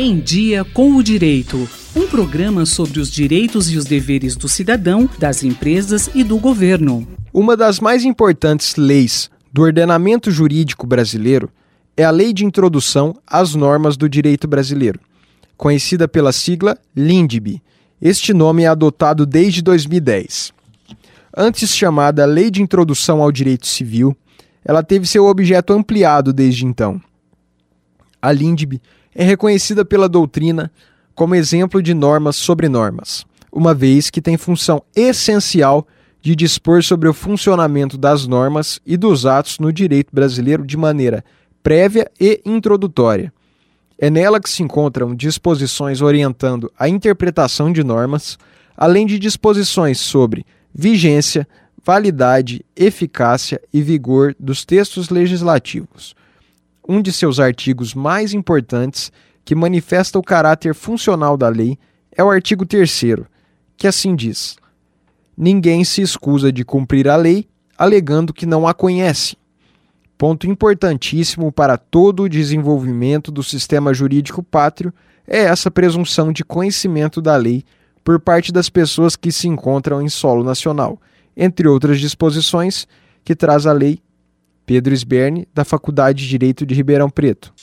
Em Dia com o Direito. Um programa sobre os direitos e os deveres do cidadão, das empresas e do governo. Uma das mais importantes leis do ordenamento jurídico brasileiro é a Lei de Introdução às Normas do Direito Brasileiro, conhecida pela sigla LINDB. Este nome é adotado desde 2010. Antes chamada Lei de Introdução ao Direito Civil, ela teve seu objeto ampliado desde então. A LINDB é reconhecida pela doutrina como exemplo de normas sobre normas, uma vez que tem função essencial de dispor sobre o funcionamento das normas e dos atos no direito brasileiro de maneira prévia e introdutória. É nela que se encontram disposições orientando a interpretação de normas, além de disposições sobre vigência, validade, eficácia e vigor dos textos legislativos. Um de seus artigos mais importantes, que manifesta o caráter funcional da lei, é o artigo 3, que assim diz: Ninguém se escusa de cumprir a lei, alegando que não a conhece. Ponto importantíssimo para todo o desenvolvimento do sistema jurídico pátrio é essa presunção de conhecimento da lei por parte das pessoas que se encontram em solo nacional, entre outras disposições que traz a lei Pedro Sberne, da Faculdade de Direito de Ribeirão Preto.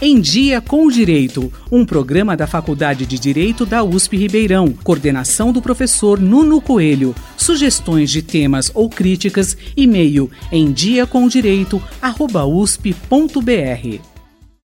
Em Dia com o Direito, um programa da Faculdade de Direito da USP Ribeirão, coordenação do professor Nuno Coelho. Sugestões de temas ou críticas, e-mail em diacomdireito@usp.br.